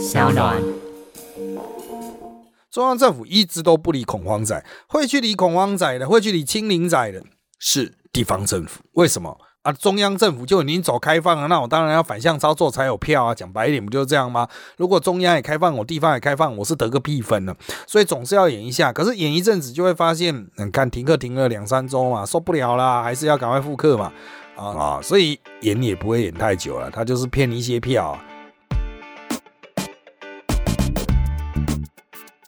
小暖。中央政府一直都不理恐慌仔，会去理恐慌仔的，会去理清零仔的是地方政府。为什么啊？中央政府就已经走开放了，那我当然要反向操作才有票啊！讲白一点，不就是这样吗？如果中央也开放，我地方也开放，我是得个屁分呢？所以总是要演一下。可是演一阵子就会发现，你看停课停了两三周嘛，受不了啦，还是要赶快复课嘛啊啊！所以演也不会演太久了，他就是骗一些票。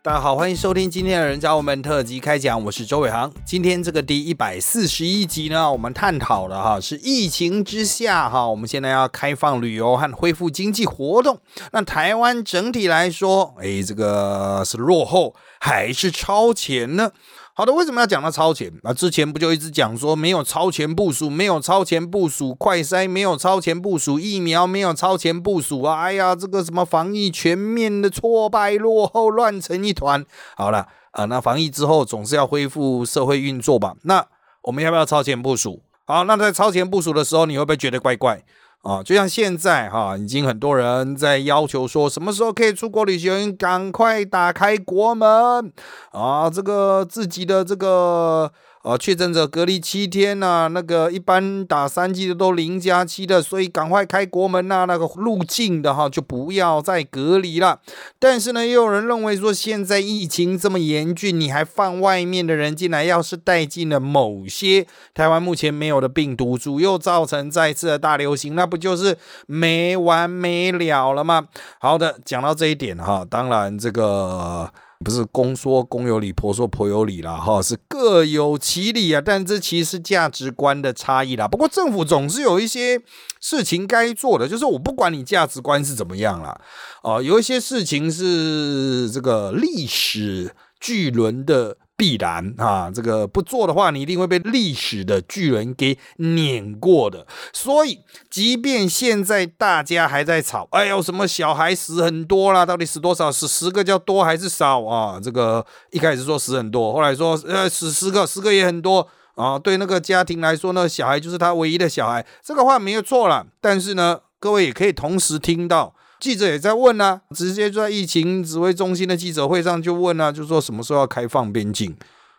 大家好，欢迎收听今天的人教我们特辑开讲，我是周伟航。今天这个第一百四十一集呢，我们探讨了哈是疫情之下哈，我们现在要开放旅游和恢复经济活动，那台湾整体来说，哎，这个是落后还是超前呢？好的，为什么要讲到超前？那之前不就一直讲说没有超前部署，没有超前部署快筛，没有超前部署疫苗，没有超前部署啊！哎呀，这个什么防疫全面的挫败、落后、乱成一团。好了啊，那防疫之后总是要恢复社会运作吧？那我们要不要超前部署？好，那在超前部署的时候，你会不会觉得怪怪？啊，就像现在哈，已经很多人在要求说，什么时候可以出国旅行？赶快打开国门啊！这个自己的这个。呃，确诊者隔离七天呐，那个一般打三剂的都零加七的，所以赶快开国门呐，那个入境的哈就不要再隔离了。但是呢，也有人认为说，现在疫情这么严峻，你还放外面的人进来，要是带进了某些台湾目前没有的病毒株，又造成再次的大流行，那不就是没完没了了吗？好的，讲到这一点哈，当然这个。不是公说公有理，婆说婆有理啦，哈，是各有其理啊。但这其实是价值观的差异啦。不过政府总是有一些事情该做的，就是我不管你价值观是怎么样啦，哦，有一些事情是这个历史巨轮的。必然啊，这个不做的话，你一定会被历史的巨人给碾过的。所以，即便现在大家还在吵，哎呦，什么小孩死很多啦，到底死多少？死十个叫多还是少啊？这个一开始说死很多，后来说呃死十个，十个也很多啊。对那个家庭来说呢，小孩就是他唯一的小孩，这个话没有错了。但是呢，各位也可以同时听到。记者也在问啊，直接在疫情指挥中心的记者会上就问啊，就说什么时候要开放边境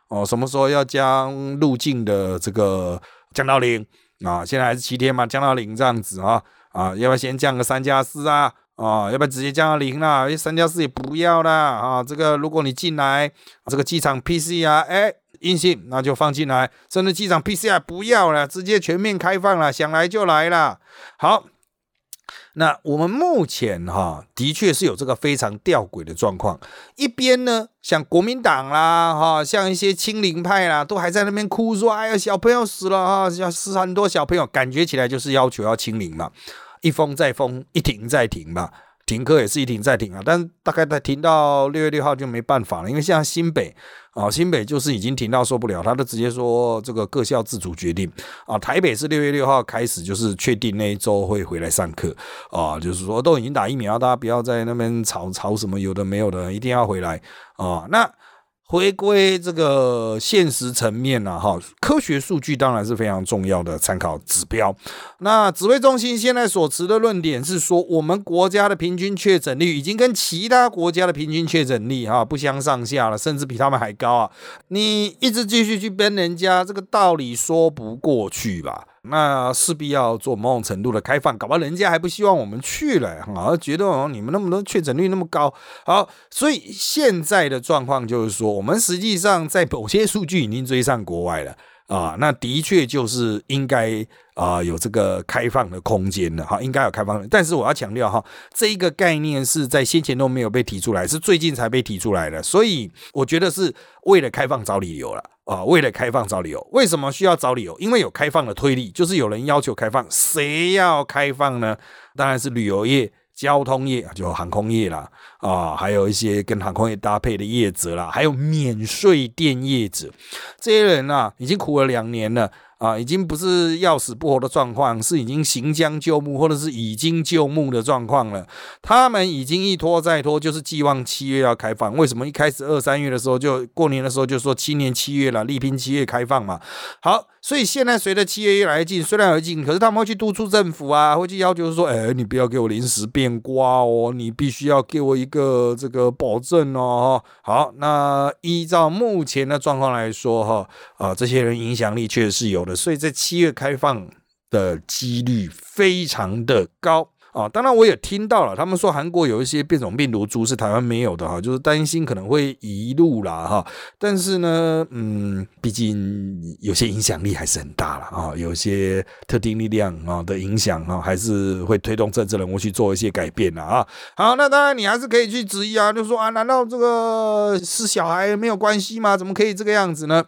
哦，什么时候要将入境的这个降到零啊？现在还是七天嘛，降到零这样子啊啊，要不要先降个三加四啊？啊，要不要直接降到零啦？三加四也不要啦啊！这个如果你进来这个机场 PCR 哎阴性，那就放进来；甚至机场 PCR 不要了，直接全面开放了，想来就来了。好。那我们目前哈，的确是有这个非常吊诡的状况。一边呢，像国民党啦，哈，像一些清零派啦，都还在那边哭说：“哎呀，小朋友死了啊，要死很多小朋友。”感觉起来就是要求要清零嘛，一封再封，一停再停嘛。停课也是一停再停啊，但大概在停到六月六号就没办法了，因为现在新北啊，新北就是已经停到受不了，他就直接说这个各校自主决定啊。台北是六月六号开始，就是确定那一周会回来上课啊，就是说都已经打疫苗，大家不要在那边吵吵什么有的没有的，一定要回来啊。那。回归这个现实层面呢，哈，科学数据当然是非常重要的参考指标。那指挥中心现在所持的论点是说，我们国家的平均确诊率已经跟其他国家的平均确诊率哈不相上下了，甚至比他们还高啊！你一直继续去编人家，这个道理说不过去吧？那势必要做某种程度的开放，搞不好人家还不希望我们去了，啊，觉得哦你们那么多确诊率那么高，好，所以现在的状况就是说，我们实际上在某些数据已经追上国外了啊，那的确就是应该啊有这个开放的空间的哈，应该有开放的，但是我要强调哈，这一个概念是在先前都没有被提出来，是最近才被提出来的，所以我觉得是为了开放找理由了。啊，为了开放找理由，为什么需要找理由？因为有开放的推力，就是有人要求开放，谁要开放呢？当然是旅游业、交通业，就航空业啦，啊，还有一些跟航空业搭配的业者啦，还有免税店业者，这些人啊，已经苦了两年了。啊，已经不是要死不活的状况，是已经行将就木或者是已经就木的状况了。他们已经一拖再拖，就是寄望七月要开放。为什么一开始二三月的时候就过年的时候就说今年七月了，力拼七月开放嘛？好。所以现在随着七月越来越近，虽然而近，可是他们会去督促政府啊，会去要求说，哎，你不要给我临时变卦哦，你必须要给我一个这个保证哦。好，那依照目前的状况来说，哈，啊，这些人影响力确实是有的，所以在七月开放的几率非常的高。啊，当然我也听到了，他们说韩国有一些变种病毒株是台湾没有的哈，就是担心可能会移入啦哈。但是呢，嗯，毕竟有些影响力还是很大了啊，有些特定力量啊的影响啊，还是会推动政治人物去做一些改变的啊。好，那当然你还是可以去质疑啊，就说啊，难道这个是小孩没有关系吗？怎么可以这个样子呢？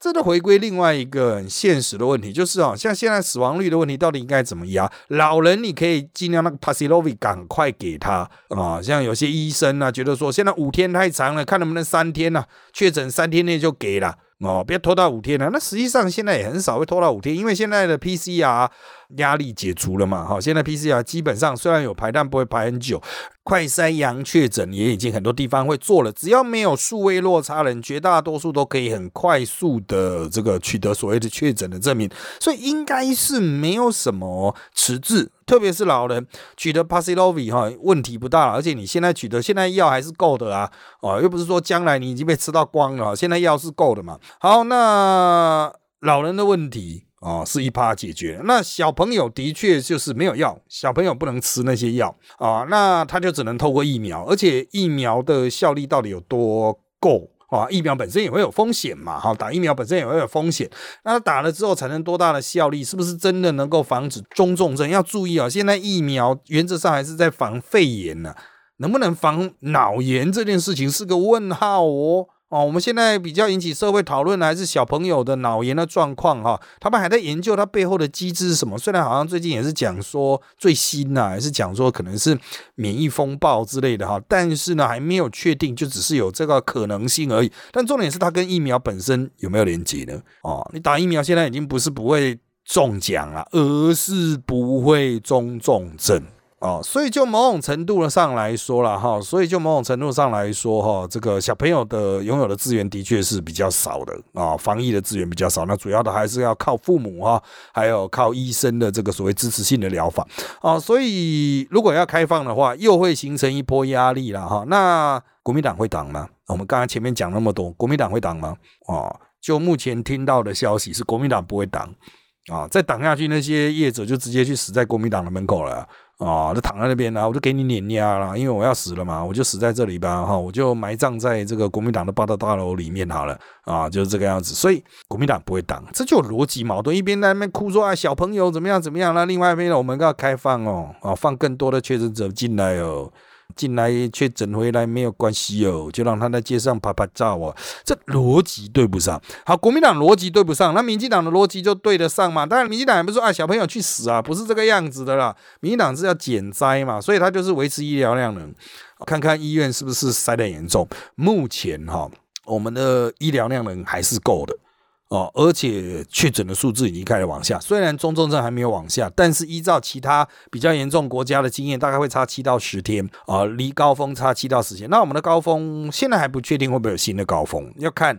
这都回归另外一个很现实的问题，就是啊，像现在死亡率的问题，到底应该怎么压？老人你可以尽量那个 p a s i l o v i 赶快给他啊，像有些医生呢，觉得说现在五天太长了，看能不能三天呢？确诊三天内就给了。哦，不要拖到五天了。那实际上现在也很少会拖到五天，因为现在的 PCR 压力解除了嘛。哈，现在 PCR 基本上虽然有排，但不会排很久。快筛阳确诊也已经很多地方会做了，只要没有数位落差人，绝大多数都可以很快速的这个取得所谓的确诊的证明，所以应该是没有什么迟滞。特别是老人取得 Pasilovi 哈问题不大，而且你现在取得现在药还是够的啊，哦，又不是说将来你已经被吃到光了，现在药是够的嘛。好，那老人的问题哦是一趴解决，那小朋友的确就是没有药，小朋友不能吃那些药啊，那他就只能透过疫苗，而且疫苗的效力到底有多够？啊，疫苗本身也会有风险嘛，哈，打疫苗本身也会有风险。那打了之后产生多大的效力？是不是真的能够防止中重症？要注意啊，现在疫苗原则上还是在防肺炎呢，能不能防脑炎这件事情是个问号哦。哦，我们现在比较引起社会讨论的还是小朋友的脑炎的状况哈，他们还在研究它背后的机制是什么。虽然好像最近也是讲说最新呐，还是讲说可能是免疫风暴之类的哈，但是呢还没有确定，就只是有这个可能性而已。但重点是它跟疫苗本身有没有连接呢？哦，你打疫苗现在已经不是不会中奖了，而是不会中重症。哦，所以就某种程度上来说了哈，所以就某种程度上来说哈，这个小朋友的拥有的资源的确是比较少的啊，防疫的资源比较少，那主要的还是要靠父母哈，还有靠医生的这个所谓支持性的疗法啊，所以如果要开放的话，又会形成一波压力了哈。那国民党会挡吗？我们刚才前面讲那么多，国民党会挡吗？啊，就目前听到的消息是国民党不会挡啊，再挡下去，那些业者就直接去死在国民党的门口了。啊，就躺在那边啦，我就给你碾压了，因为我要死了嘛，我就死在这里吧，哈，我就埋葬在这个国民党的八大大楼里面好了，啊，就是这个样子，所以国民党不会挡，这就逻辑矛盾，一边在那边哭说啊小朋友怎么样怎么样，那另外一边呢，我们要开放哦，啊，放更多的确诊者进来哦。进来却整回来没有关系哦，就让他在街上拍拍照哦，这逻辑对不上。好，国民党逻辑对不上，那民进党的逻辑就对得上嘛？当然，民进党也不是说啊小朋友去死啊，不是这个样子的啦。民进党是要减灾嘛，所以他就是维持医疗量能，看看医院是不是塞得严重。目前哈，我们的医疗量能还是够的。哦，而且确诊的数字已经开始往下，虽然中重症还没有往下，但是依照其他比较严重国家的经验，大概会差七到十天啊，离高峰差七到十天。那我们的高峰现在还不确定会不会有新的高峰，要看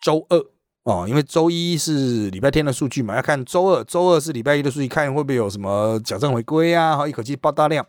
周二。哦，因为周一是礼拜天的数据嘛，要看周二，周二是礼拜一的数据，看会不会有什么矫正回归啊，好一口气爆大量。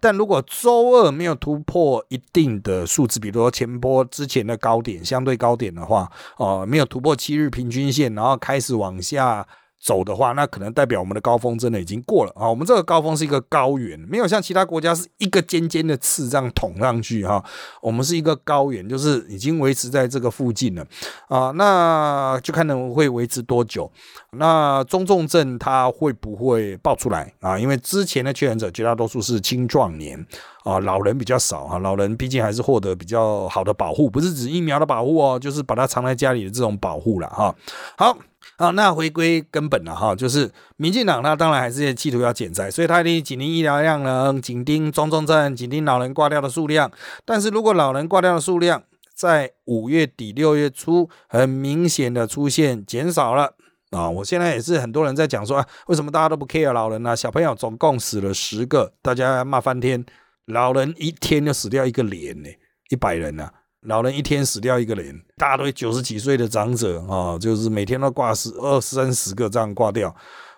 但如果周二没有突破一定的数字，比如说前波之前的高点，相对高点的话，哦，没有突破七日平均线，然后开始往下。走的话，那可能代表我们的高峰真的已经过了啊！我们这个高峰是一个高原，没有像其他国家是一个尖尖的刺这样捅上去哈。我们是一个高原，就是已经维持在这个附近了啊。那就看能会维持多久。那中重症它会不会爆出来啊？因为之前的确诊者绝大多数是青壮年啊，老人比较少哈。老人毕竟还是获得比较好的保护，不是指疫苗的保护哦，就是把它藏在家里的这种保护了哈。好。啊，那回归根本了哈，就是民进党他当然还是企图要减灾，所以他一定紧盯医疗量能，紧盯中重症，紧盯老人挂掉的数量。但是如果老人挂掉的数量在五月底六月初很明显的出现减少了啊，我现在也是很多人在讲说，啊，为什么大家都不 care 老人呢？小朋友总共死了十个，大家骂翻天。老人一天就死掉一个连呢，一百人呢，老人一天死掉一个人，大堆九十几岁的长者啊，就是每天都挂十二三十个这样挂掉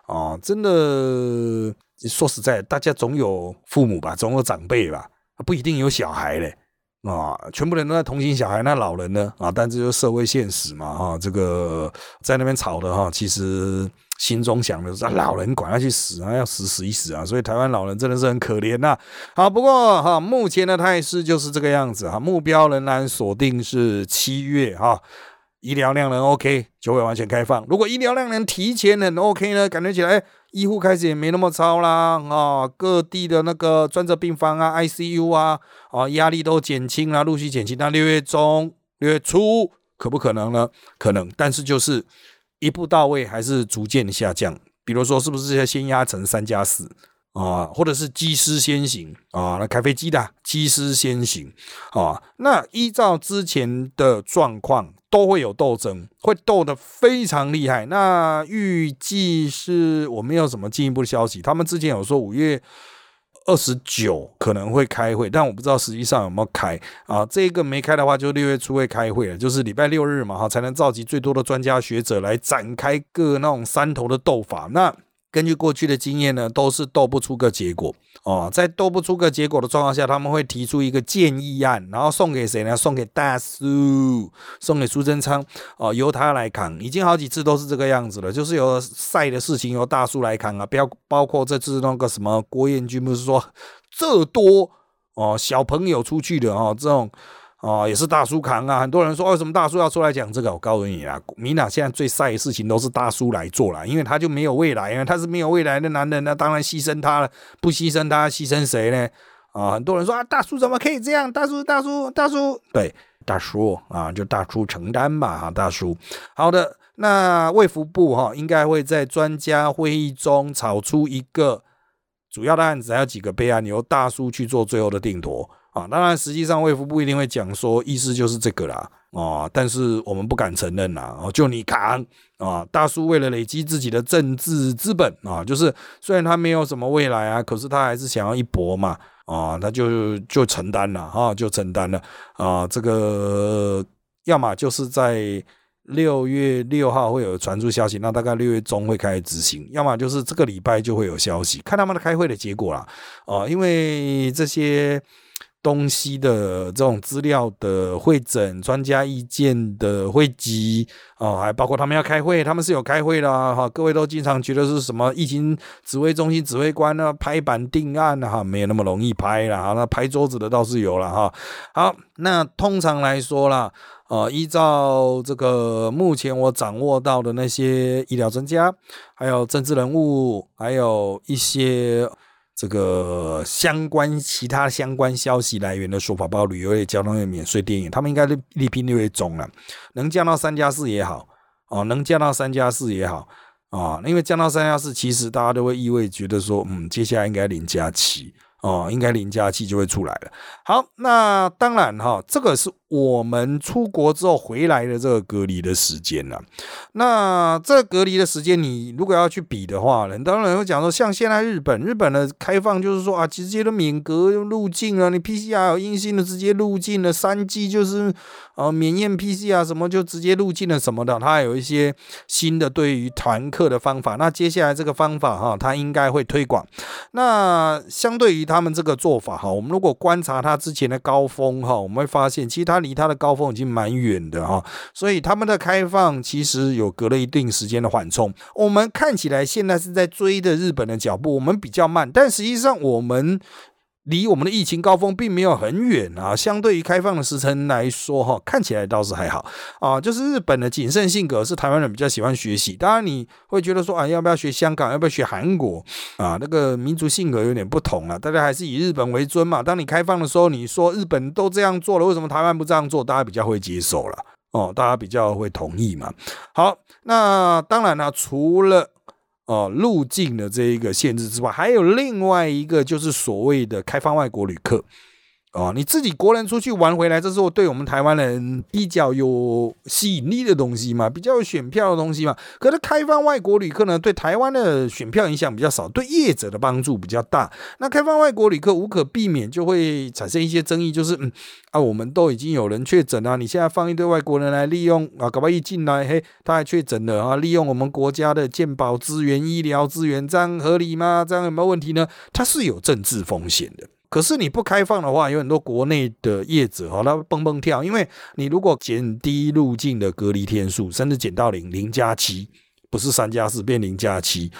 啊，真的说实在，大家总有父母吧，总有长辈吧，不一定有小孩嘞。啊，全部人都在同情小孩，那老人呢？啊，但这就是社会现实嘛！哈，这个在那边吵的哈，其实心中想的是，老人管他去死啊，要死死一死啊！所以台湾老人真的是很可怜呐。好，不过哈，目前的态势就是这个样子哈，目标仍然锁定是七月哈。医疗量能 OK 就会完全开放。如果医疗量能提前很 OK 呢，感觉起来医护开始也没那么超啦啊，各地的那个专责病房啊、ICU 啊啊压力都减轻了，陆续减轻。那六月中、六月初可不可能呢？可能，但是就是一步到位还是逐渐下降。比如说，是不是要先压成三加四？啊，或者是机师先行啊，那开飞机的机师先行啊，那依照之前的状况，都会有斗争，会斗得非常厉害。那预计是我没有什么进一步的消息，他们之前有说五月二十九可能会开会，但我不知道实际上有没有开啊。这个没开的话，就六月初会开会，就是礼拜六日嘛，哈，才能召集最多的专家学者来展开各那种山头的斗法。那根据过去的经验呢，都是斗不出个结果哦。在斗不出个结果的状况下，他们会提出一个建议案，然后送给谁呢？送给大叔，送给苏贞昌哦，由他来扛。已经好几次都是这个样子了，就是由赛的事情由大叔来扛啊。不要包括这次那个什么郭彦军，不是说这多哦小朋友出去的哦这种。哦，也是大叔扛啊！很多人说，为什么大叔要出来讲这个？我告诉你啊，米娜现在最晒的事情都是大叔来做了，因为他就没有未来啊，他是没有未来的男人，那当然牺牲他了。不牺牲他，牺牲谁呢？啊，很多人说啊，大叔怎么可以这样？大叔，大叔，大叔，对，大叔啊，就大叔承担吧，哈，大叔。好的，那卫福部哈，应该会在专家会议中炒出一个主要的案子，还有几个备案，由大叔去做最后的定夺。啊，当然，实际上卫福部一定会讲说，意思就是这个啦，啊，但是我们不敢承认啦，哦，就你扛啊，大叔为了累积自己的政治资本啊，就是虽然他没有什么未来啊，可是他还是想要一搏嘛，啊，他就就承担了，哈，就承担了，啊，这个要么就是在六月六号会有传出消息，那大概六月中会开始执行，要么就是这个礼拜就会有消息，看他们的开会的结果啦，啊，因为这些。东西的这种资料的会诊、专家意见的汇集啊，还包括他们要开会，他们是有开会的哈。各位都经常觉得是什么疫情指挥中心指挥官呢？拍板定案哈，没有那么容易拍了哈。那拍桌子的倒是有了哈。好，那通常来说啦，呃，依照这个目前我掌握到的那些医疗专家，还有政治人物，还有一些。这个相关其他相关消息来源的说法，包括旅游业、交通业、免税电影，他们应该力力拼六月中了，能降到三加四也好，哦，能降到三加四也好，啊，因为降到三加四，其实大家都会意味觉得说，嗯，接下来应该零加七。哦，应该零加七就会出来了。好，那当然哈，这个是我们出国之后回来的这个隔离的时间了。那这隔离的时间，你如果要去比的话，很多人会讲说，像现在日本，日本的开放就是说啊，直接都免隔入境了，你 PCR 阴性的直接入境了，三 G 就是呃免验 PCR 什么就直接入境了什么的，它有一些新的对于团客的方法。那接下来这个方法哈，它应该会推广。那相对于他们这个做法哈，我们如果观察它之前的高峰哈，我们会发现其实它离它的高峰已经蛮远的哈，所以他们的开放其实有隔了一定时间的缓冲。我们看起来现在是在追的日本的脚步，我们比较慢，但实际上我们。离我们的疫情高峰并没有很远啊，相对于开放的时程来说，哈，看起来倒是还好啊。就是日本的谨慎性格是台湾人比较喜欢学习。当然你会觉得说啊，要不要学香港，要不要学韩国啊？那个民族性格有点不同了，大家还是以日本为尊嘛。当你开放的时候，你说日本都这样做了，为什么台湾不这样做？大家比较会接受了哦，大家比较会同意嘛。好，那当然了，除了。哦，入境的这一个限制之外，还有另外一个就是所谓的开放外国旅客。哦，你自己国人出去玩回来，这是我对我们台湾人比较有吸引力的东西嘛，比较有选票的东西嘛。可是开放外国旅客呢，对台湾的选票影响比较少，对业者的帮助比较大。那开放外国旅客无可避免就会产生一些争议，就是嗯啊，我们都已经有人确诊了，你现在放一堆外国人来利用啊，搞不好一进来嘿，他还确诊了啊，利用我们国家的健保资源、医疗资源，这样合理吗？这样有没有问题呢？它是有政治风险的。可是你不开放的话，有很多国内的业者哈，他蹦蹦跳，因为你如果减低入境的隔离天数，甚至减到零零加七，不是三加四变零加七，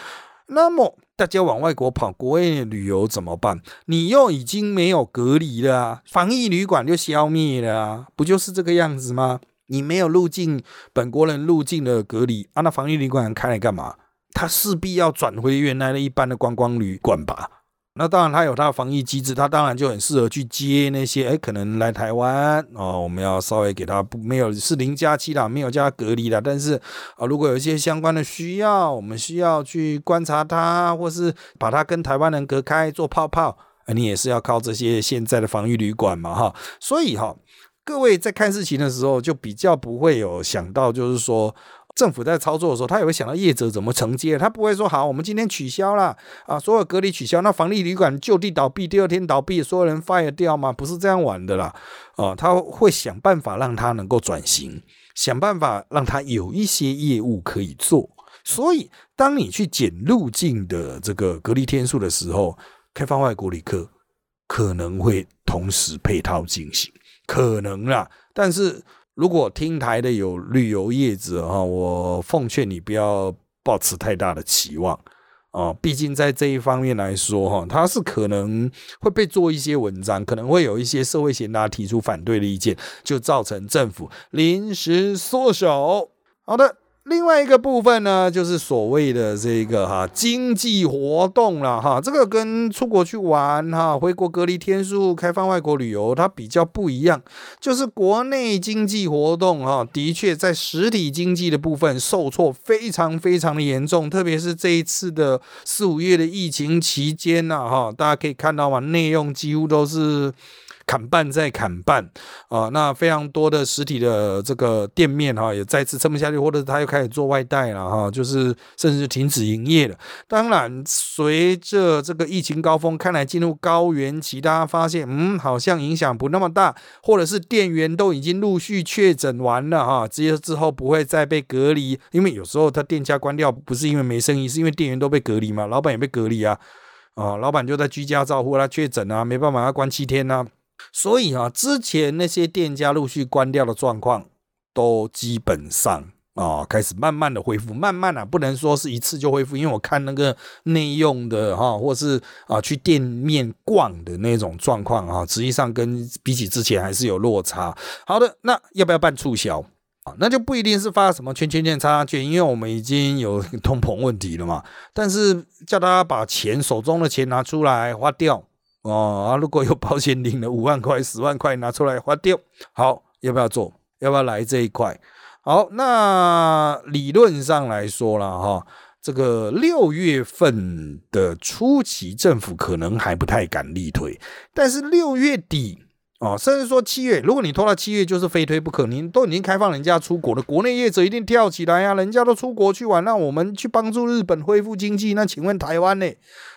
那么大家往外国跑，国外旅游怎么办？你又已经没有隔离了啊，防疫旅馆就消灭了啊，不就是这个样子吗？你没有入境本国人入境的隔离啊，那防疫旅馆开来干嘛？他势必要转回原来的一般的观光旅馆吧。那当然，它有它的防疫机制，它当然就很适合去接那些哎，可能来台湾哦，我们要稍微给它不没有是零加七啦，没有加隔离啦。但是啊，如果有一些相关的需要，我们需要去观察它，或是把它跟台湾人隔开做泡泡，你也是要靠这些现在的防御旅馆嘛哈。所以哈，各位在看事情的时候，就比较不会有想到，就是说。政府在操作的时候，他也会想到业者怎么承接，他不会说好，我们今天取消了啊，所有隔离取消，那防疫旅馆就地倒闭，第二天倒闭，所有人 fire 掉吗？不是这样玩的啦，啊，他会想办法让他能够转型，想办法让他有一些业务可以做。所以，当你去减入境的这个隔离天数的时候，开放外国旅客可能会同时配套进行，可能啦，但是。如果听台的有旅游业者哈，我奉劝你不要抱持太大的期望啊，毕竟在这一方面来说哈，它是可能会被做一些文章，可能会有一些社会贤达提出反对的意见，就造成政府临时缩手。好的。另外一个部分呢，就是所谓的这个哈经济活动了哈，这个跟出国去玩哈，回国隔离天数、开放外国旅游，它比较不一样。就是国内经济活动哈，的确在实体经济的部分受挫非常非常的严重，特别是这一次的四五月的疫情期间呐哈，大家可以看到嘛，内用几乎都是。砍半再砍半啊，那非常多的实体的这个店面哈，也再次撑不下去，或者他又开始做外带了哈，就是甚至停止营业了。当然，随着这个疫情高峰，看来进入高原期，大家发现嗯，好像影响不那么大，或者是店员都已经陆续确诊完了哈，这些之后不会再被隔离，因为有时候他店家关掉不是因为没生意，是因为店员都被隔离嘛，老板也被隔离啊，啊，老板就在居家照护，他确诊啊，没办法要关七天呐。所以啊，之前那些店家陆续关掉的状况，都基本上啊开始慢慢的恢复，慢慢啊不能说是一次就恢复，因为我看那个内用的哈，或是啊去店面逛的那种状况啊，实际上跟比起之前还是有落差。好的，那要不要办促销啊？那就不一定是发什么圈圈圈叉叉券，因为我们已经有通膨问题了嘛。但是叫大家把钱手中的钱拿出来花掉。哦啊！如果有保险领了五万块、十万块拿出来花掉，好，要不要做？要不要来这一块？好，那理论上来说了哈，这个六月份的初期，政府可能还不太敢力推，但是六月底哦，甚至说七月，如果你拖到七月，就是非推不可。您都已经开放人家出国了，国内业者一定跳起来呀！人家都出国去玩，那我们去帮助日本恢复经济，那请问台湾呢？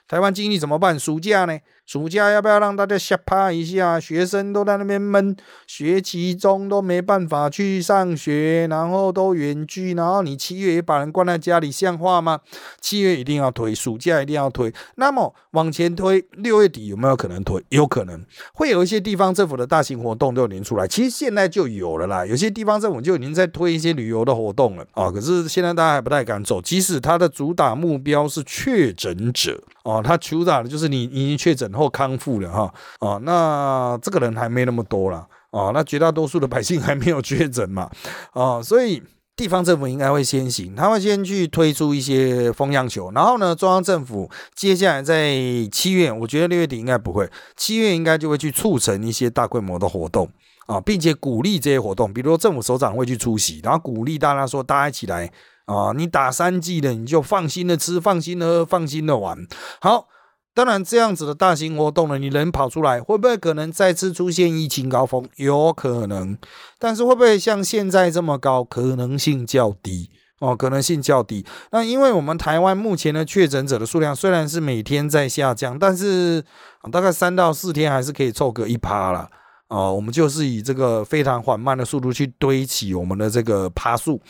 台湾经济怎么办？暑假呢？暑假要不要让大家吓趴一下？学生都在那边闷，学期中都没办法去上学，然后都远距，然后你七月也把人关在家里，像话吗？七月一定要推，暑假一定要推。那么往前推，六月底有没有可能推？有可能会有一些地方政府的大型活动都连出来。其实现在就有了啦，有些地方政府就已经在推一些旅游的活动了啊。可是现在大家还不太敢走，即使它的主打目标是确诊者哦，他主打的就是你已经确诊。后康复了哈啊，那这个人还没那么多了啊，那绝大多数的百姓还没有确诊嘛啊，所以地方政府应该会先行，他会先去推出一些风向球，然后呢，中央政府接下来在七月，我觉得六月底应该不会，七月应该就会去促成一些大规模的活动啊，并且鼓励这些活动，比如说政府首长会去出席，然后鼓励大家说大家一起来啊，你打三剂的你就放心的吃，放心的喝，放心的玩，好。当然，这样子的大型活动呢，你人跑出来，会不会可能再次出现疫情高峰？有可能，但是会不会像现在这么高？可能性较低哦，可能性较低。那因为我们台湾目前的确诊者的数量虽然是每天在下降，但是大概三到四天还是可以凑个一趴了。哦，我们就是以这个非常缓慢的速度去堆起我们的这个趴数。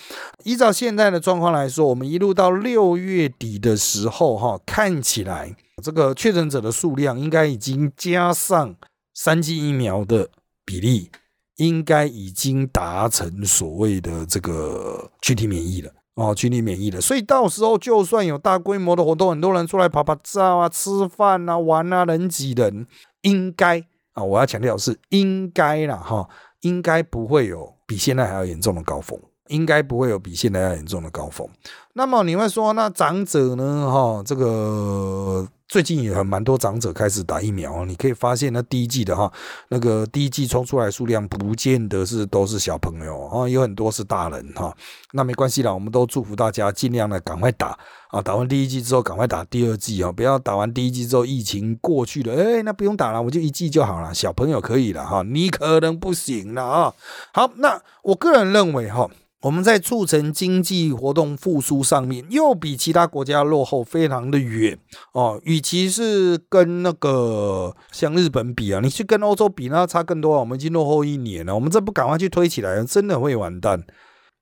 依照现在的状况来说，我们一路到六月底的时候，哈，看起来这个确诊者的数量应该已经加上三剂疫苗的比例，应该已经达成所谓的这个群体免疫了。哦，群体免疫了，所以到时候就算有大规模的活动，很多人出来拍拍照啊、吃饭啊、玩啊，人挤人，应该。啊，我要强调是应该啦，哈，应该不会有比现在还要严重的高峰，应该不会有比现在要严重的高峰。那么你会说，那长者呢？哈，这个。最近也很蛮多长者开始打疫苗，你可以发现那第一季的哈，那个第一季冲出来数量不见得是都是小朋友啊，有很多是大人哈。那没关系啦，我们都祝福大家尽量的赶快打啊，打完第一季之后赶快打第二季啊，不要打完第一季之后疫情过去了，哎，那不用打了，我就一季就好了。小朋友可以了哈，你可能不行了啊。好，那我个人认为哈。我们在促成经济活动复苏上面，又比其他国家落后非常的远哦。与其是跟那个像日本比啊，你去跟欧洲比，那差更多啊。我们已经落后一年了，我们这不赶快去推起来，真的会完蛋。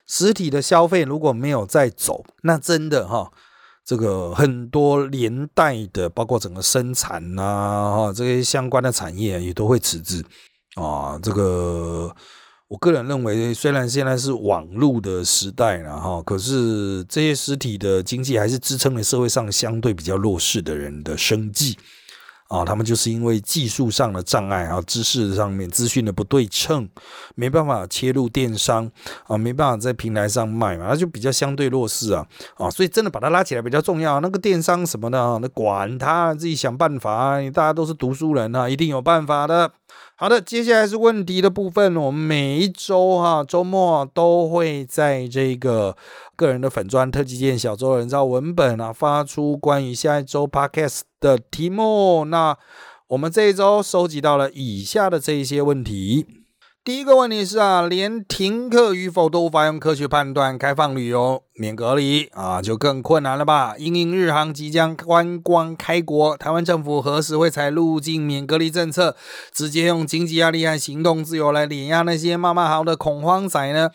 实体的消费如果没有再走，那真的哈，这个很多连带的，包括整个生产呐，哈，这些相关的产业也都会迟滞啊，这个。我个人认为，虽然现在是网络的时代了哈，可是这些实体的经济还是支撑了社会上相对比较弱势的人的生计啊。他们就是因为技术上的障碍啊，知识上面资讯的不对称，没办法切入电商啊，没办法在平台上卖嘛，那就比较相对弱势啊啊。所以真的把它拉起来比较重要。那个电商什么的，那管他，自己想办法。大家都是读书人啊，一定有办法的。好的，接下来是问题的部分。我们每一周哈周末都会在这个个人的粉砖特级店小周人造文本啊发出关于下一周 podcast 的题目。那我们这一周收集到了以下的这一些问题。第一个问题是啊，连停课与否都无法用科学判断，开放旅游免隔离啊，就更困难了吧？因应日航即将观光开国，台湾政府何时会采入境免隔离政策，直接用经济压力和行动自由来碾压那些骂骂好的恐慌仔呢？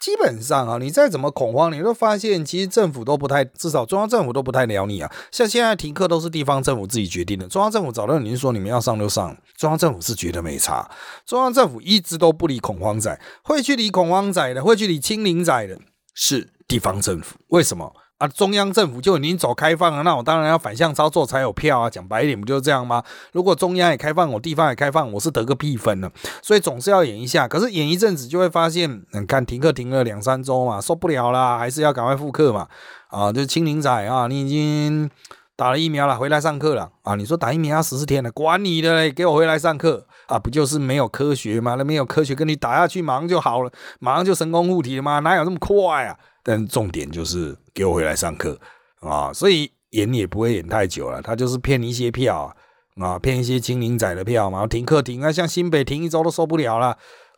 基本上啊，你再怎么恐慌，你都发现其实政府都不太，至少中央政府都不太鸟你啊。像现在停课都是地方政府自己决定的，中央政府早就已经说你们要上就上，中央政府是觉得没差。中央政府一直都不理恐慌仔，会去理恐慌仔的，会去理清零仔的，是地方政府。为什么？啊，中央政府就已经走开放了，那我当然要反向操作才有票啊！讲白一点，不就是这样吗？如果中央也开放，我地方也开放，我是得个屁分呢？所以总是要演一下。可是演一阵子就会发现，你看停课停了两三周嘛，受不了啦，还是要赶快复课嘛。啊，就是清零仔啊，你已经打了疫苗了，回来上课了啊！你说打疫苗要十四天了，管你的嘞，给我回来上课啊！不就是没有科学吗？那没有科学，跟你打下去马上就好了，马上就神功护体了吗？哪有这么快啊？但重点就是给我回来上课啊，所以演也不会演太久了，他就是骗一些票啊，骗一些青零仔的票嘛，停课停啊，像新北停一周都受不了了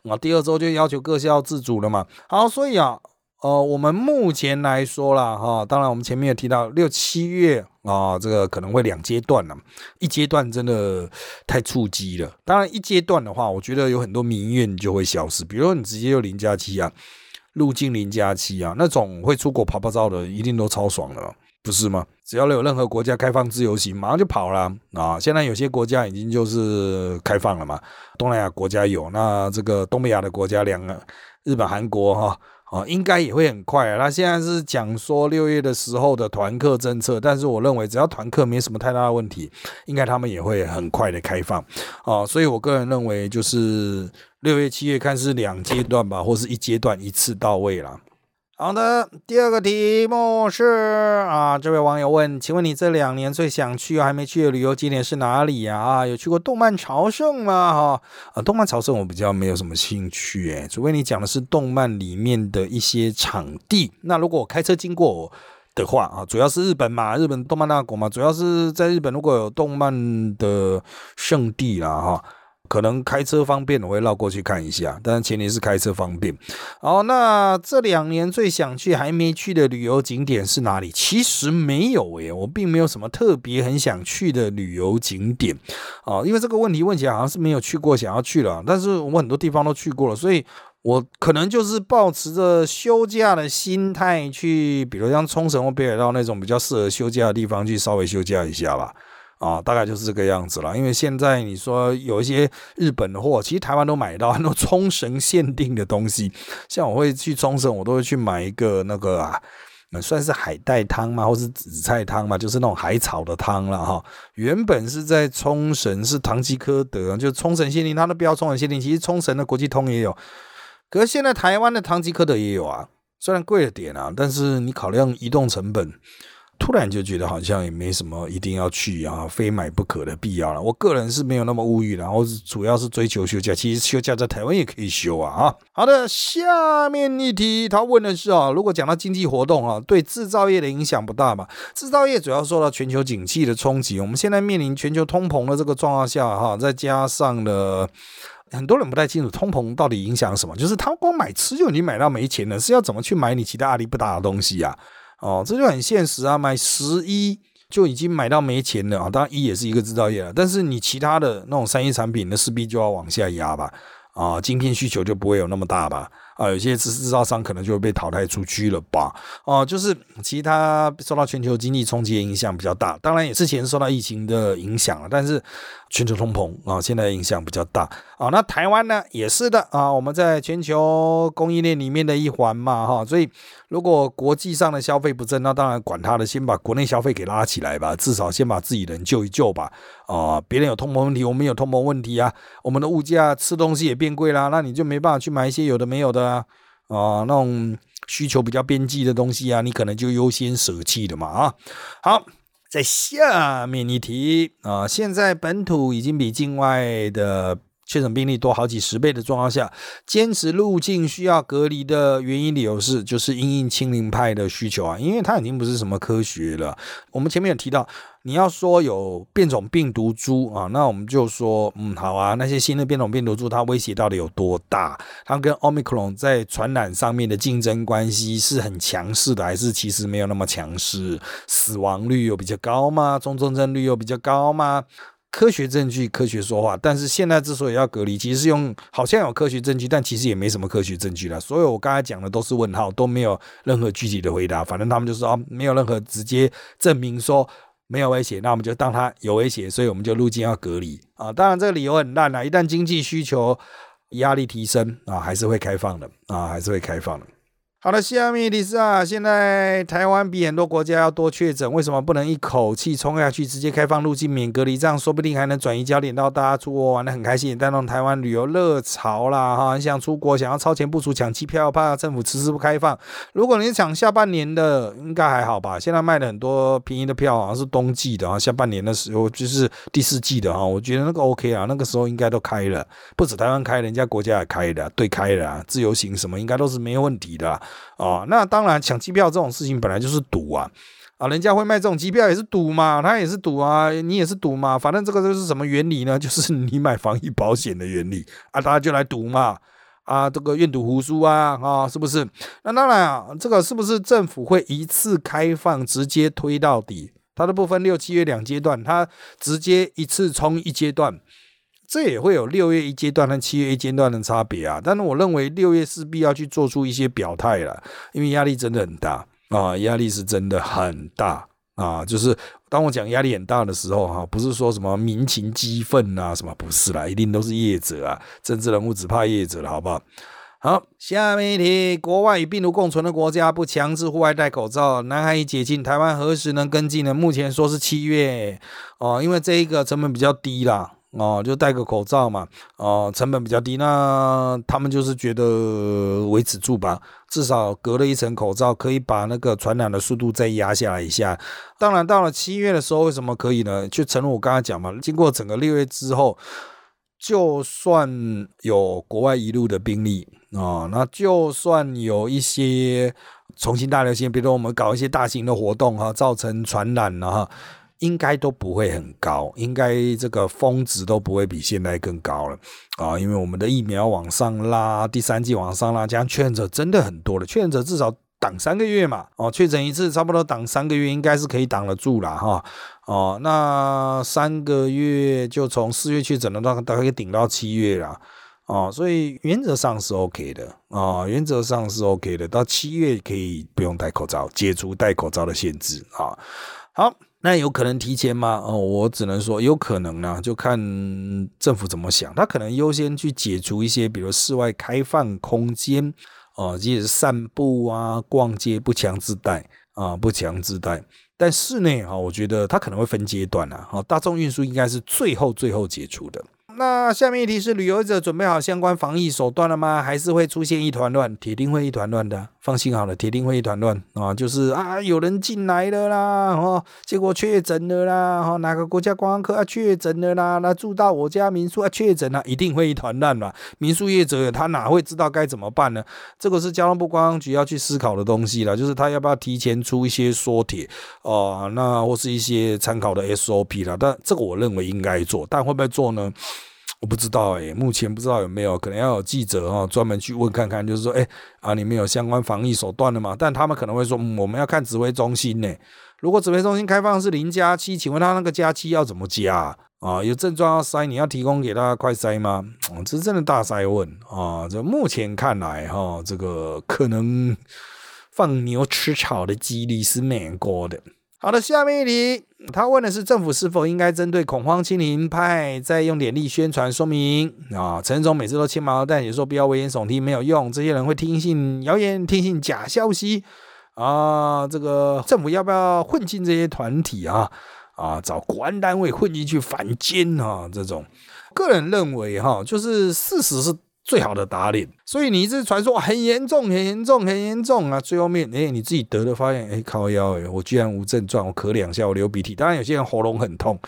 啊，第二周就要求各校自主了嘛。好，所以啊，呃，我们目前来说啦，哈，当然我们前面有提到六七月啊，这个可能会两阶段了，一阶段真的太触激了。当然一阶段的话，我觉得有很多民怨就会消失，比如说你直接就零加七啊。入境零假期啊，那种会出国跑跑照的，一定都超爽的，不是吗？只要有任何国家开放自由行，马上就跑了啊！现在有些国家已经就是开放了嘛，东南亚国家有，那这个东北亚的国家两个，日本、韩国哈。哦应该也会很快啊。他现在是讲说六月的时候的团客政策，但是我认为只要团客没什么太大的问题，应该他们也会很快的开放。啊，所以我个人认为就是六月、七月看是两阶段吧，或是一阶段一次到位了。好的，第二个题目是啊，这位网友问，请问你这两年最想去还没去的旅游景点是哪里呀？啊，有去过动漫朝圣吗？哈，啊，动漫朝圣我比较没有什么兴趣，诶，除非你讲的是动漫里面的一些场地。那如果我开车经过，的话啊，主要是日本嘛，日本动漫大国嘛，主要是在日本如果有动漫的圣地啦哈。可能开车方便，我会绕过去看一下，但是前提是开车方便。好，那这两年最想去还没去的旅游景点是哪里？其实没有诶，我并没有什么特别很想去的旅游景点啊，因为这个问题问起来好像是没有去过，想要去了，但是我很多地方都去过了，所以我可能就是保持着休假的心态去，比如像冲绳或北海道那种比较适合休假的地方去稍微休假一下吧。啊，大概就是这个样子了。因为现在你说有一些日本的货，其实台湾都买到 很多冲绳限定的东西。像我会去冲绳，我都会去买一个那个啊，算是海带汤嘛，或是紫菜汤嘛，就是那种海草的汤了哈。原本是在冲绳是唐吉诃德，就冲绳限定，它的标冲绳限定。其实冲绳的国际通也有，可是现在台湾的唐吉诃德也有啊，虽然贵了点啊，但是你考量移动成本。突然就觉得好像也没什么一定要去啊，非买不可的必要了。我个人是没有那么物欲，然后主要是追求休假。其实休假在台湾也可以休啊啊。好的，下面一题，他问的是啊，如果讲到经济活动啊，对制造业的影响不大嘛？制造业主要受到全球景气的冲击，我们现在面临全球通膨的这个状况下哈，再加上了很多人不太清楚通膨到底影响什么，就是他光买吃就已经买到没钱了，是要怎么去买你其他阿力不大的东西呀？哦，这就很现实啊！买十一就已经买到没钱了啊！当然一也是一个制造业了，但是你其他的那种三一产品，那势必就要往下压吧？啊，晶片需求就不会有那么大吧？啊，有些制制造商可能就会被淘汰出去了吧？哦，就是其他受到全球经济冲击的影响比较大，当然也之前受到疫情的影响了，但是全球通膨啊，现在影响比较大啊。那台湾呢，也是的啊，我们在全球供应链里面的一环嘛，哈，所以如果国际上的消费不振，那当然管他的，先把国内消费给拉起来吧，至少先把自己人救一救吧。啊，别人有通膨问题，我们有通膨问题啊，我们的物价吃东西也变贵啦，那你就没办法去买一些有的没有的。啊啊，那种需求比较边际的东西啊，你可能就优先舍弃的嘛啊。好，在下面一题啊，现在本土已经比境外的。确诊病例多好几十倍的状况下，坚持入境需要隔离的原因理由是，就是因应清零派的需求啊，因为它已经不是什么科学了。我们前面有提到，你要说有变种病毒株啊，那我们就说，嗯，好啊，那些新的变种病毒株它威胁到底有多大？它跟奥密克戎在传染上面的竞争关系是很强势的，还是其实没有那么强势？死亡率又比较高吗？中重症率又比较高吗？科学证据，科学说话。但是现在之所以要隔离，其实是用好像有科学证据，但其实也没什么科学证据了。所有我刚才讲的都是问号，都没有任何具体的回答。反正他们就说没有任何直接证明说没有威胁，那我们就当它有威胁，所以我们就入境要隔离啊。当然这个理由很烂啊，一旦经济需求压力提升啊，还是会开放的啊，还是会开放的。好的，下面题是啊，现在台湾比很多国家要多确诊，为什么不能一口气冲下去，直接开放入境免隔离？这样说不定还能转移焦点到大家出国玩的很开心，带动台湾旅游热潮啦！哈，你想出国，想要超前部署抢机票，怕政府迟迟不开放。如果你抢下半年的，应该还好吧？现在卖的很多便宜的票，好像是冬季的啊，下半年的时候就是第四季的哈，我觉得那个 OK 啊，那个时候应该都开了，不止台湾开，人家国家也开的，对开了，自由行什么应该都是没有问题的。哦，那当然，抢机票这种事情本来就是赌啊，啊，人家会卖这种机票也是赌嘛，他也是赌啊，你也是赌嘛，反正这个就是什么原理呢？就是你买防疫保险的原理啊，大家就来赌嘛，啊，这个愿赌服输啊，啊，是不是？那当然啊，这个是不是政府会一次开放，直接推到底？它的部分六七月两阶段，它直接一次冲一阶段。这也会有六月一阶段和七月一阶段的差别啊，但是我认为六月势必要去做出一些表态了，因为压力真的很大啊，压力是真的很大啊。就是当我讲压力很大的时候，哈，不是说什么民情激愤啊，什么不是啦，一定都是业者啊，政治人物只怕业者了，好不好？好，下面一题，国外与病毒共存的国家不强制户外戴口罩，南海已解禁，台湾何时能跟进呢？目前说是七月哦，因为这一个成本比较低啦。哦，就戴个口罩嘛，哦，成本比较低，那他们就是觉得维持住吧，至少隔了一层口罩，可以把那个传染的速度再压下来一下。当然，到了七月的时候，为什么可以呢？就诚如我刚才讲嘛，经过整个六月之后，就算有国外一路的病例啊，那就算有一些。重新大流行，比如说我们搞一些大型的活动哈，造成传染了哈，应该都不会很高，应该这个峰值都不会比现在更高了啊，因为我们的疫苗往上拉，第三季往上拉，这样确诊者真的很多了，确诊者至少挡三个月嘛，哦，确诊一次差不多挡三个月，应该是可以挡得住了哈，哦，那三个月就从四月确诊的，大概可以顶到七月了。哦，所以原则上是 OK 的啊，原则上是 OK 的。到七月可以不用戴口罩，解除戴口罩的限制啊。好，那有可能提前吗？哦，我只能说有可能呢，就看政府怎么想。他可能优先去解除一些，比如室外开放空间哦，即使散步啊、逛街不强制戴啊，不强制戴。但室内啊，我觉得他可能会分阶段啊。哦，大众运输应该是最后最后解除的。那下面一题是：旅游者准备好相关防疫手段了吗？还是会出现一团乱？铁定会一团乱的。放心好了，铁定会一团乱啊！就是啊，有人进来了啦，哦，结果确诊了啦，哦，哪个国家观光客啊确诊了啦？那住到我家民宿啊确诊了，一定会一团乱嘛。民宿业者他哪会知道该怎么办呢？这个是交通部观光局要去思考的东西了，就是他要不要提前出一些缩帖哦，那或是一些参考的 SOP 了。但这个我认为应该做，但会不会做呢？我不知道诶，目前不知道有没有，可能要有记者哈专门去问看看，就是说，哎啊，你们有相关防疫手段的吗？但他们可能会说，我们要看指挥中心呢。如果指挥中心开放是零加七，请问他那个加七要怎么加啊？有症状要筛，你要提供给他快筛吗？这是真的大筛问啊！这目前看来哈，这个可能放牛吃草的几率是蛮高的。好的，下面一题，他问的是政府是否应该针对恐慌清零派再用点力宣传说明啊？陈总每次都牵毛但也说不要危言耸听，没有用，这些人会听信谣言，听信假消息啊！这个政府要不要混进这些团体啊？啊，找国安单位混进去反奸啊？这种，个人认为哈，就是事实是。最好的打脸，所以你一直传说很严重、很严重、很严重啊，最后面哎你自己得了发现，哎靠腰哎，我居然无症状，我咳两下，我流鼻涕。当然有些人喉咙很痛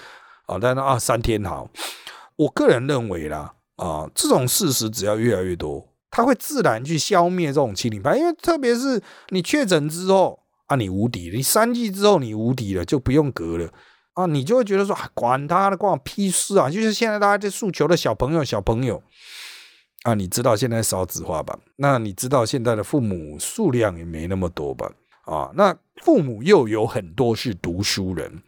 啊，但是啊三天好。我个人认为啦啊，这种事实只要越来越多，它会自然去消灭这种欺凌派，因为特别是你确诊之后啊，你无敌，你三季之后你无敌了，就不用隔了啊，你就会觉得说管他的，关我屁事啊！就是现在大家在诉求的小朋友，小朋友。啊，你知道现在少子化吧？那你知道现在的父母数量也没那么多吧？啊，那父母又有很多是读书人，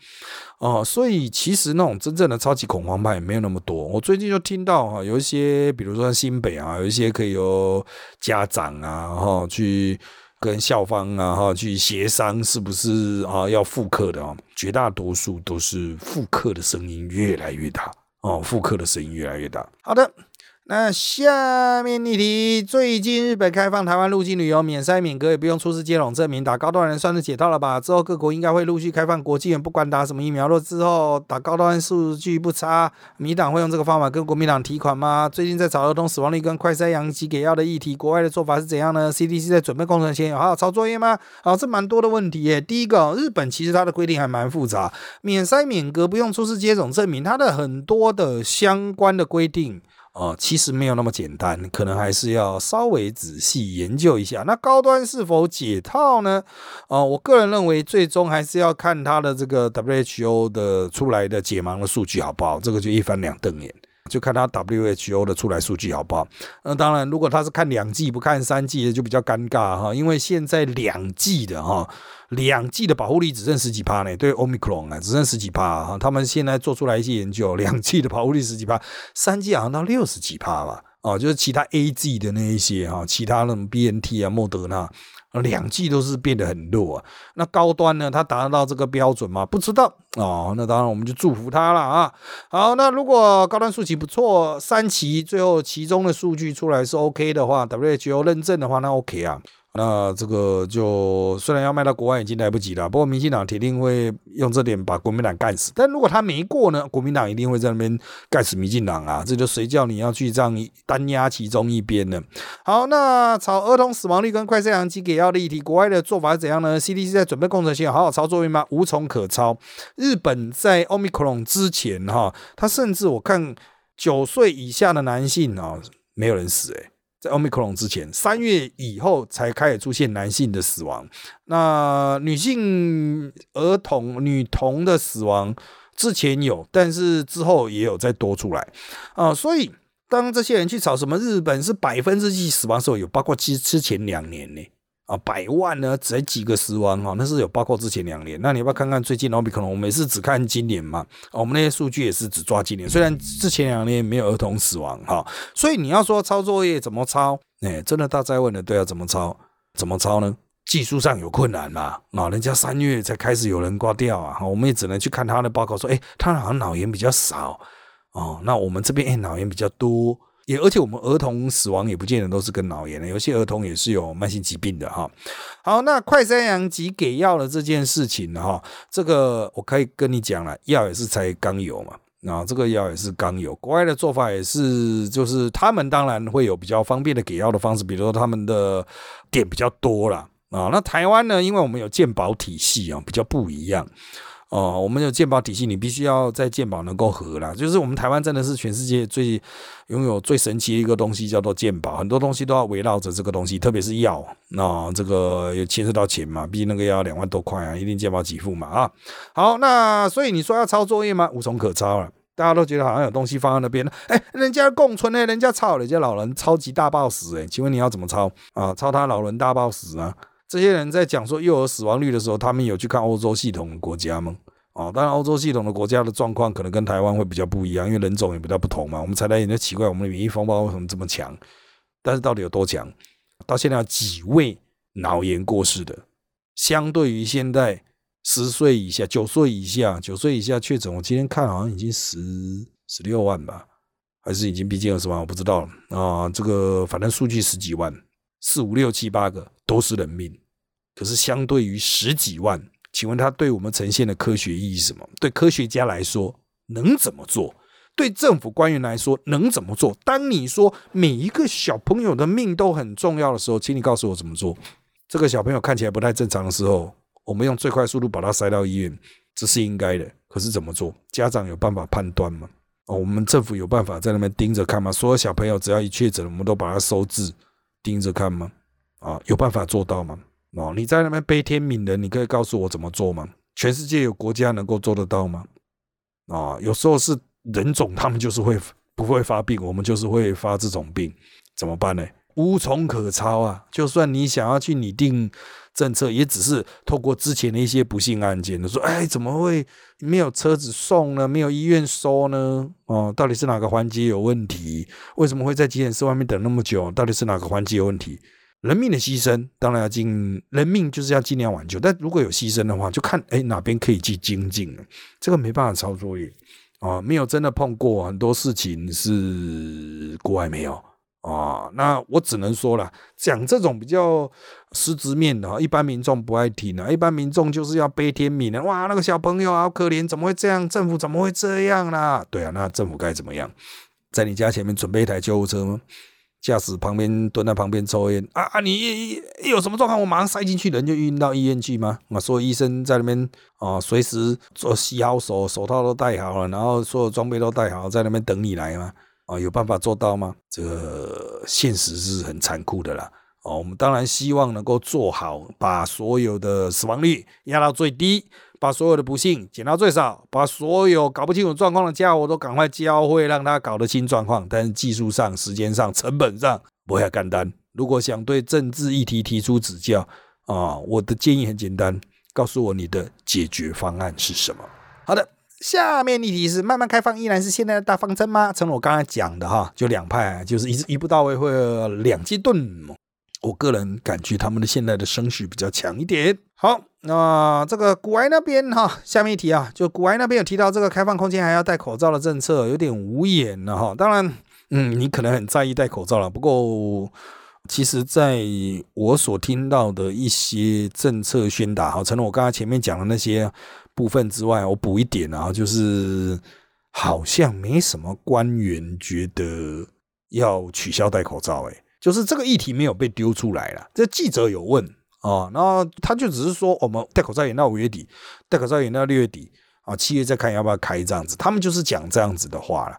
哦，所以其实那种真正的超级恐慌派也没有那么多。我最近就听到哈，有一些，比如说新北啊，有一些可以由家长啊，哈，去跟校方啊，哈，去协商是不是啊要复课的啊？绝大多数都是复课的声音越来越大，哦，复课的声音越来越大。好的。那下面一题，最近日本开放台湾入境旅游免筛免隔，也不用出示接种证明，打高端人算是解套了吧？之后各国应该会陆续开放国际人，不管打什么疫苗了之后打高端数据不差，民党会用这个方法跟国民党提款吗？最近在找儿童死亡率跟快筛阳极给药的议题，国外的做法是怎样呢？CDC 在准备工程前有好好抄作业吗？好，这蛮多的问题耶。第一个，日本其实它的规定还蛮复杂，免筛免隔不用出示接种证明，它的很多的相关的规定。哦，其实没有那么简单，可能还是要稍微仔细研究一下。那高端是否解套呢？哦，我个人认为，最终还是要看它的这个 WHO 的出来的解盲的数据好不好，这个就一翻两瞪眼。就看他 WHO 的出来数据好不好？那当然，如果他是看两季不看三季，就比较尴尬哈。因为现在两季的哈，两季的保护力只剩十几趴呢。对 Omicron 啊，只剩十几趴哈。他们现在做出来一些研究，两季的保护力十几趴，三季好像到六十几趴吧。哦，就是其他 A G 的那一些哈，其他那种 B N T 啊、莫德纳。两季都是变得很弱啊，那高端呢？它达到这个标准吗？不知道哦。那当然，我们就祝福它了啊。好，那如果高端数据不错，三期最后其中的数据出来是 OK 的话，WHO 认证的话，那 OK 啊。那这个就虽然要卖到国外已经来不及了，不过民进党铁定会用这点把国民党干死。但如果他没过呢，国民党一定会在那边干死民进党啊！这就谁叫你要去这样单压其中一边呢？好，那炒儿童死亡率跟快筛阳机给药的议题，国外的做法是怎样呢？CDC 在准备工程前好好抄作业吗？无从可抄。日本在奥密克戎之前哈，他甚至我看九岁以下的男性啊，没有人死诶。在奥密克戎之前，三月以后才开始出现男性的死亡。那女性儿童、女童的死亡之前有，但是之后也有再多出来啊。所以当这些人去吵什么日本是百分之几死亡的时候，有包括之之前两年呢。啊，百万呢，才几个死亡哈，那是有包括之前两年。那你要不要看看最近？奥比可能我们是只看今年嘛，我们那些数据也是只抓今年。虽然之前两年没有儿童死亡哈，所以你要说抄作业怎么抄？哎，真的大在问的，对啊，怎么抄？怎么抄呢？技术上有困难嘛？啊，人家三月才开始有人挂掉啊，我们也只能去看他的报告，说，哎，他好像脑炎比较少哦，那我们这边哎脑炎比较多。也而且我们儿童死亡也不见得都是跟脑炎的，有些儿童也是有慢性疾病的哈。好，那快三阳及给药的这件事情哈，这个我可以跟你讲了，药也是才刚有嘛，那这个药也是刚有，国外的做法也是，就是他们当然会有比较方便的给药的方式，比如说他们的点比较多了啊。那台湾呢，因为我们有健保体系啊，比较不一样。哦，我们有健保体系，你必须要在健保能够合啦。就是我们台湾真的是全世界最拥有最神奇的一个东西，叫做健保。很多东西都要围绕着这个东西，特别是药，那这个也牵涉到钱嘛，毕竟那个要两万多块啊，一定健保给付嘛啊。好，那所以你说要抄作业吗？无从可抄了。大家都觉得好像有东西放在那边，哎，人家共存呢，人家抄，人家老人超级大暴死，哎，请问你要怎么抄啊？抄他老人大暴死啊？这些人在讲说幼儿死亡率的时候，他们有去看欧洲系统的国家吗？哦，当然欧洲系统的国家的状况可能跟台湾会比较不一样，因为人种也比较不同嘛。我们才来有点奇怪，我们的免疫风暴为什么这么强？但是到底有多强？到现在几位脑炎过世的，相对于现在十岁以下、九岁以下、九岁以下确诊，我今天看好像已经十十六万吧，还是已经逼近二十万？我不知道了啊。这个反正数据十几万。四五六七八个都是人命，可是相对于十几万，请问他对我们呈现的科学意义是什么？对科学家来说能怎么做？对政府官员来说能怎么做？当你说每一个小朋友的命都很重要的时候，请你告诉我怎么做？这个小朋友看起来不太正常的时候，我们用最快速度把他塞到医院，这是应该的。可是怎么做？家长有办法判断吗？哦，我们政府有办法在那边盯着看吗？所有小朋友只要一确诊，我们都把他收治。盯着看吗？啊，有办法做到吗？哦，你在那边悲天悯人，你可以告诉我怎么做吗？全世界有国家能够做得到吗？啊，有时候是人种，他们就是会不会发病，我们就是会发这种病，怎么办呢？无从可抄啊！就算你想要去拟定政策，也只是透过之前的一些不幸案件，说，哎，怎么会没有车子送呢？没有医院收呢？哦，到底是哪个环节有问题？为什么会在急诊室外面等那么久？到底是哪个环节有问题？人命的牺牲，当然要尽人命，就是要尽量挽救。但如果有牺牲的话，就看哎哪边可以去精进了。这个没办法操作业啊，没有真的碰过很多事情是国外没有。啊，那我只能说了，讲这种比较实质面的，一般民众不爱听啊。一般民众就是要悲天悯人，哇，那个小朋友好可怜，怎么会这样？政府怎么会这样啦？对啊，那政府该怎么样？在你家前面准备一台救护车吗？驾驶旁边蹲在旁边抽烟啊啊！你有什么状况，我马上塞进去，人就运到医院去吗？啊，所有医生在那边啊，随时做洗好手，手套都戴好了，然后所有装备都戴好，在那边等你来吗？啊，有办法做到吗？这个现实是很残酷的啦。哦，我们当然希望能够做好，把所有的死亡率压到最低，把所有的不幸减到最少，把所有搞不清楚状况的家伙都赶快教会，让他搞得清状况。但是技术上、时间上、成本上不会干单。如果想对政治议题提出指教啊，我的建议很简单，告诉我你的解决方案是什么。好的。下面议题是慢慢开放依然是现在的大方针吗？成了我刚才讲的哈，就两派，就是一一步到位会两阶段。我个人感觉他们的现在的声势比较强一点。好，那这个古埃那边哈，下面一题啊，就古埃那边有提到这个开放空间还要戴口罩的政策，有点无言了哈。当然，嗯，你可能很在意戴口罩了，不过其实在我所听到的一些政策宣达，哈，成了我刚才前面讲的那些。部分之外，我补一点啊，就是好像没什么官员觉得要取消戴口罩，诶，就是这个议题没有被丢出来了。这记者有问啊，然后他就只是说我们戴口罩演到五月底，戴口罩演到六月底啊，七月再看要不要开这样子。他们就是讲这样子的话了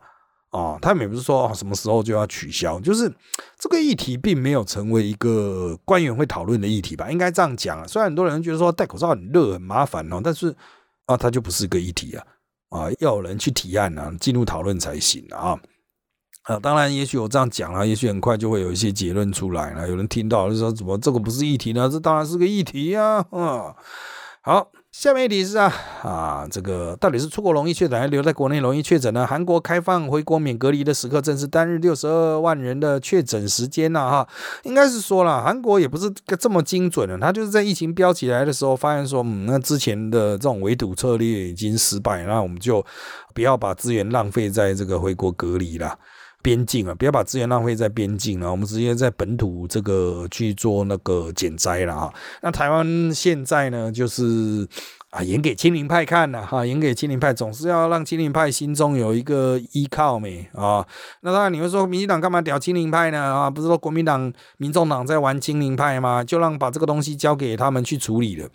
啊，他们也不是说什么时候就要取消，就是这个议题并没有成为一个官员会讨论的议题吧？应该这样讲啊。虽然很多人觉得说戴口罩很热很麻烦哦，但是啊，它就不是个议题啊啊，要有人去提案啊，进入讨论才行啊。啊，当然，也许我这样讲了，也许很快就会有一些结论出来了。有人听到就说怎么这个不是议题呢？这当然是个议题呀。嗯，好。下面一题是啊啊，这个到底是出国容易确诊，还是留在国内容易确诊呢？韩国开放回国免隔离的时刻，正是单日六十二万人的确诊时间呐哈。应该是说了，韩国也不是这么精准的，他就是在疫情飙起来的时候，发现说，嗯，那之前的这种围堵策略已经失败，那我们就不要把资源浪费在这个回国隔离了。边境啊，不要把资源浪费在边境了，我们直接在本土这个去做那个减灾了哈。那台湾现在呢，就是啊，演给亲邻派看了哈，演给亲邻派，总是要让亲邻派心中有一个依靠没啊。那当然你会说，民进党干嘛屌亲邻派呢啊？不是说国民党、民众党在玩亲邻派吗？就让把这个东西交给他们去处理了。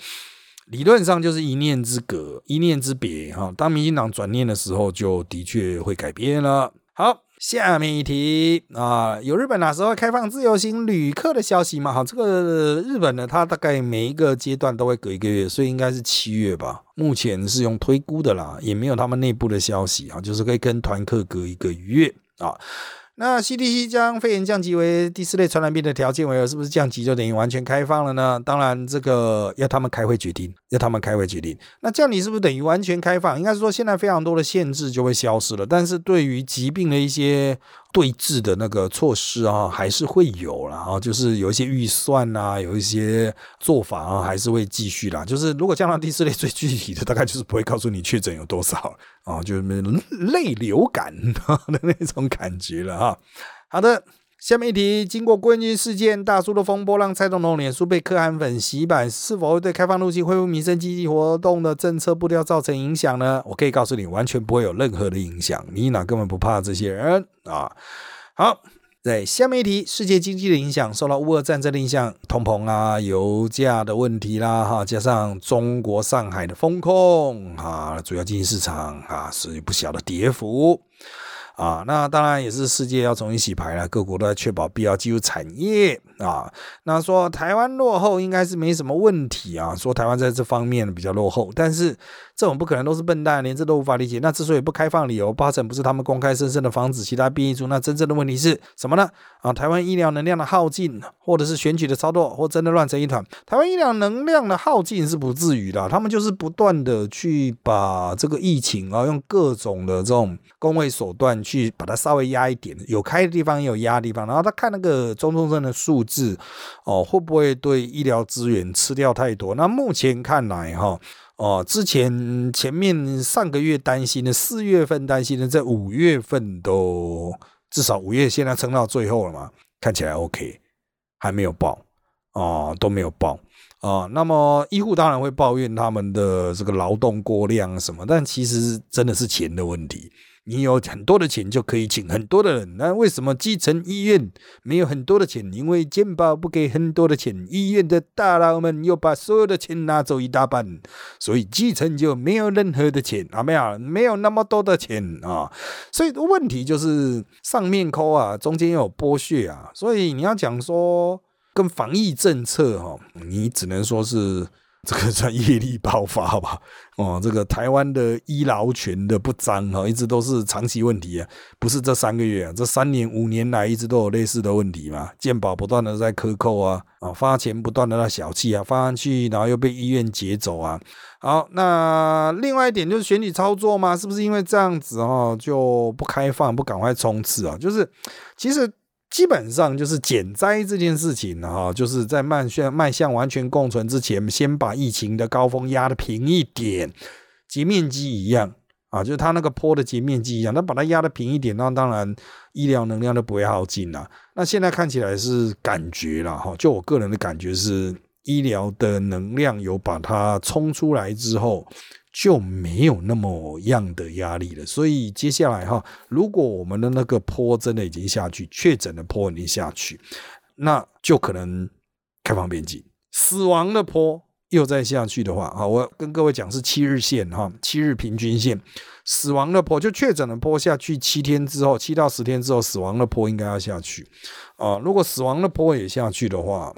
理论上就是一念之隔，一念之别哈。当民进党转念的时候，就的确会改变了。好。下面一题啊，有日本哪时候开放自由行旅客的消息吗？好，这个日本呢，它大概每一个阶段都会隔一个月，所以应该是七月吧。目前是用推估的啦，也没有他们内部的消息啊，就是可以跟团客隔一个月啊。那 CDC 将肺炎降级为第四类传染病的条件为何？是不是降级就等于完全开放了呢？当然，这个要他们开会决定，要他们开会决定。那这样你是不是等于完全开放？应该是说，现在非常多的限制就会消失了，但是对于疾病的一些。对峙的那个措施啊，还是会有啦，啊，就是有一些预算啊，有一些做法啊，还是会继续啦。就是如果降到第四类，最具体的大概就是不会告诉你确诊有多少啊，就是类流感 的那种感觉了哈。好的。下面一题：经过郭军事件大叔的风波，让蔡总统脸书被可汗粉洗版，是否会对开放入境、恢复民生经济活动的政策步调造成影响呢？我可以告诉你，完全不会有任何的影响。你哪根本不怕这些人啊？好，在下面一题：世界经济的影响受到乌俄战争的影响，通膨啊、油价的问题啦，哈，加上中国上海的风控啊，主要经济市场啊是不小的跌幅。啊，那当然也是世界要重新洗牌了，各国都在确保必要技术产业。啊。那说台湾落后应该是没什么问题啊，说台湾在这方面比较落后，但是。这种不可能都是笨蛋，连这都无法理解。那之所以不开放理由，八成不是他们公开声声的防止其他变异株。那真正的问题是什么呢？啊，台湾医疗能量的耗尽，或者是选举的操作，或真的乱成一团。台湾医疗能量的耗尽是不至于的，他们就是不断的去把这个疫情啊，用各种的这种工位手段去把它稍微压一点，有开的地方也有压的地方。然后他看那个中重症的数治，哦，会不会对医疗资源吃掉太多？那目前看来，哈。哦，之前前面上个月担心的，四月份担心的，在五月份都至少五月现在撑到最后了嘛，看起来 OK，还没有爆哦，都没有爆啊。那么医护当然会抱怨他们的这个劳动过量什么，但其实真的是钱的问题。你有很多的钱就可以请很多的人，那为什么基层医院没有很多的钱？因为健保不给很多的钱，医院的大佬们又把所有的钱拿走一大半，所以基层就没有任何的钱啊，没有没有那么多的钱啊，所以问题就是上面抠啊，中间有剥削啊，所以你要讲说跟防疫政策哈，你只能说是。这个叫业力爆发吧？哦，这个台湾的医疗权的不彰哈，一直都是长期问题啊，不是这三个月啊，这三年五年来一直都有类似的问题嘛。健保不断的在克扣啊，啊发钱不断的在小气啊，发上去然后又被医院劫走啊。好，那另外一点就是选举操作嘛，是不是因为这样子哈就不开放，不赶快冲刺啊？就是其实。基本上就是减灾这件事情哈，就是在迈向迈向完全共存之前，先把疫情的高峰压的平一点，截面积一样啊，就是它那个坡的截面积一样，那把它压的平一点，那当然医疗能量都不会耗尽了。那现在看起来是感觉了哈，就我个人的感觉是医疗的能量有把它冲出来之后。就没有那么样的压力了，所以接下来哈，如果我们的那个坡真的已经下去，确诊的坡已经下去，那就可能开放边境，死亡的坡又再下去的话，啊，我跟各位讲是七日线哈，七日平均线，死亡的坡就确诊的坡下去七天之后，七到十天之后，死亡的坡应该要下去啊。如果死亡的坡也下去的话，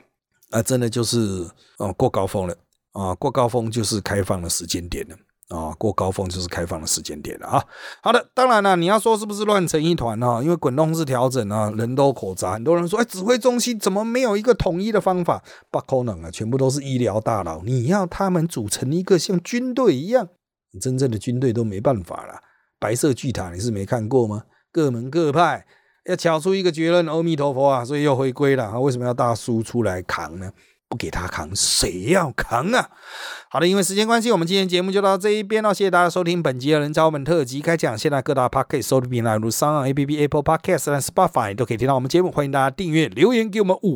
啊，真的就是啊过高峰了啊，过高峰就是开放的时间点了。啊，过高峰就是开放的时间点了啊。好的，当然了，你要说是不是乱成一团啊？因为滚动式调整啊，人都口杂，很多人说，哎，指挥中心怎么没有一个统一的方法？不可能啊，全部都是医疗大佬，你要他们组成一个像军队一样，真正的军队都没办法了。白色巨塔你是没看过吗？各门各派要敲出一个结论，阿弥陀佛啊，所以又回归了啊。为什么要大叔出来扛呢？不给他扛，谁要扛啊？好的，因为时间关系，我们今天节目就到这一边了。谢谢大家收听本集的人找我们特辑开讲。现在各大 podcast 收听平台如上 A P P、Apple Podcast 和 Spotify 都可以听到我们节目，欢迎大家订阅、留言给我们五